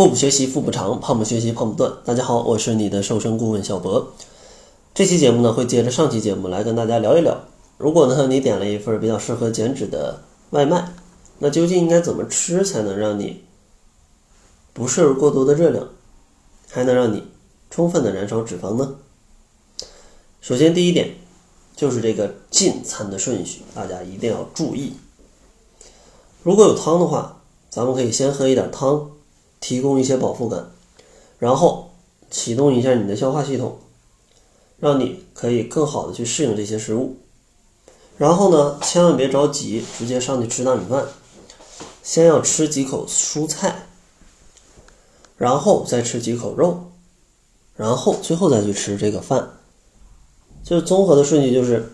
腹部学习腹部长，胖不学习胖不断。大家好，我是你的瘦身顾问小博。这期节目呢，会接着上期节目来跟大家聊一聊，如果呢你点了一份比较适合减脂的外卖，那究竟应该怎么吃才能让你不摄入过多的热量，还能让你充分的燃烧脂肪呢？首先第一点就是这个进餐的顺序，大家一定要注意。如果有汤的话，咱们可以先喝一点汤。提供一些饱腹感，然后启动一下你的消化系统，让你可以更好的去适应这些食物。然后呢，千万别着急，直接上去吃大米饭，先要吃几口蔬菜，然后再吃几口肉，然后最后再去吃这个饭。就是综合的顺序就是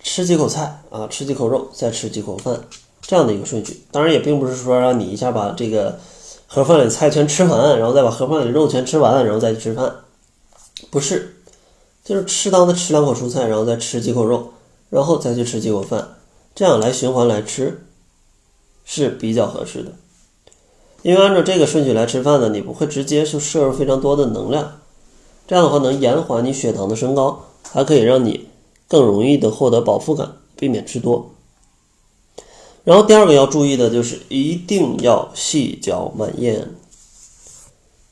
吃几口菜啊，吃几口肉，再吃几口饭，这样的一个顺序。当然也并不是说让你一下把这个。盒饭里菜全吃完，然后再把盒饭里的肉全吃完，然后再去吃饭，不是，就是适当的吃两口蔬菜，然后再吃几口肉，然后再去吃几口饭，这样来循环来吃是比较合适的。因为按照这个顺序来吃饭呢，你不会直接就摄入非常多的能量，这样的话能延缓你血糖的升高，还可以让你更容易的获得饱腹感，避免吃多。然后第二个要注意的就是一定要细嚼慢咽，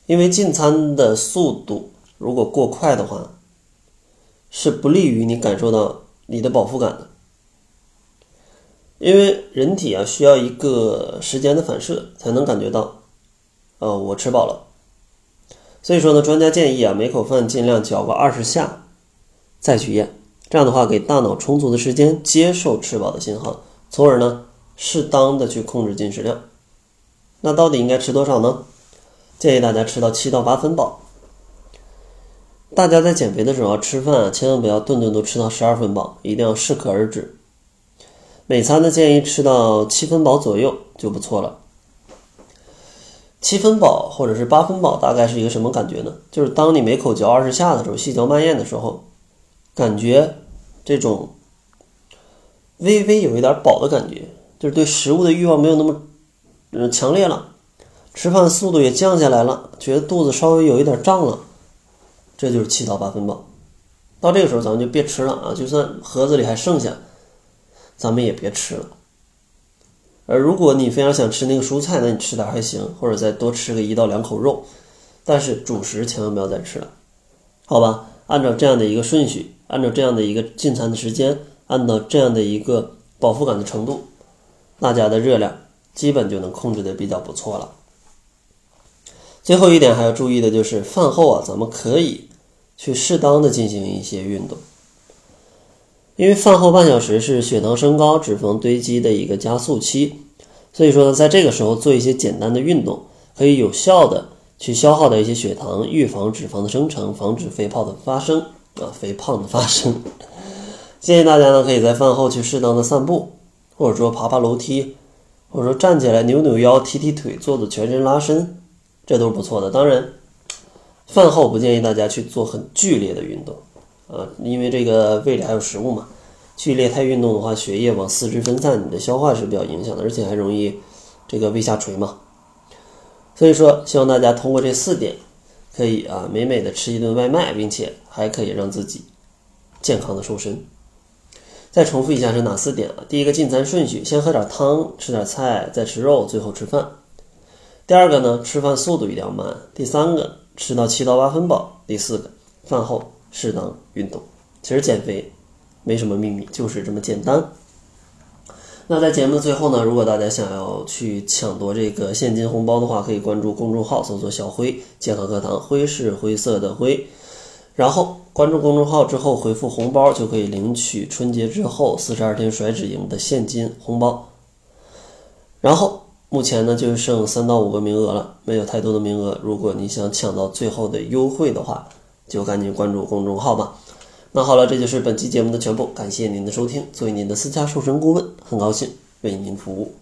因为进餐的速度如果过快的话，是不利于你感受到你的饱腹感的。因为人体啊需要一个时间的反射才能感觉到，呃，我吃饱了。所以说呢，专家建议啊，每口饭尽量嚼个二十下再去咽，这样的话给大脑充足的时间接受吃饱的信号，从而呢。适当的去控制进食量，那到底应该吃多少呢？建议大家吃到七到八分饱。大家在减肥的时候吃饭啊，千万不要顿顿都吃到十二分饱，一定要适可而止。每餐呢建议吃到七分饱左右就不错了。七分饱或者是八分饱大概是一个什么感觉呢？就是当你每口嚼二十下的时候，细嚼慢咽的时候，感觉这种微微有一点饱的感觉。就是对食物的欲望没有那么，嗯，强烈了，吃饭速度也降下来了，觉得肚子稍微有一点胀了，这就是七到八分饱。到这个时候咱们就别吃了啊，就算盒子里还剩下，咱们也别吃了。而如果你非常想吃那个蔬菜，那你吃点还行，或者再多吃个一到两口肉，但是主食千万不要再吃了，好吧？按照这样的一个顺序，按照这样的一个进餐的时间，按照这样的一个饱腹感的程度。大家的热量基本就能控制的比较不错了。最后一点还要注意的就是饭后啊，咱们可以去适当的进行一些运动，因为饭后半小时是血糖升高、脂肪堆积的一个加速期，所以说呢，在这个时候做一些简单的运动，可以有效的去消耗掉一些血糖，预防脂肪的生成，防止肥胖的发生啊，肥胖的发生。建议大家呢，可以在饭后去适当的散步。或者说爬爬楼梯，或者说站起来扭扭腰、踢踢腿、做做全身拉伸，这都是不错的。当然，饭后不建议大家去做很剧烈的运动，啊，因为这个胃里还有食物嘛。剧烈太运动的话，血液往四肢分散，你的消化是比较影响的，而且还容易这个胃下垂嘛。所以说，希望大家通过这四点，可以啊美美的吃一顿外卖，并且还可以让自己健康的瘦身。再重复一下是哪四点啊？第一个进餐顺序，先喝点汤，吃点菜，再吃肉，最后吃饭。第二个呢，吃饭速度一定要慢。第三个，吃到七到八分饱。第四个，饭后适当运动。其实减肥没什么秘密，就是这么简单。那在节目的最后呢，如果大家想要去抢夺这个现金红包的话，可以关注公众号，搜索“小辉健康课堂”，辉是灰色的灰。然后关注公众号之后回复红包就可以领取春节之后四十二天甩脂营的现金红包。然后目前呢就剩三到五个名额了，没有太多的名额。如果你想抢到最后的优惠的话，就赶紧关注公众号吧。那好了，这就是本期节目的全部，感谢您的收听。作为您的私家瘦身顾问，很高兴为您服务。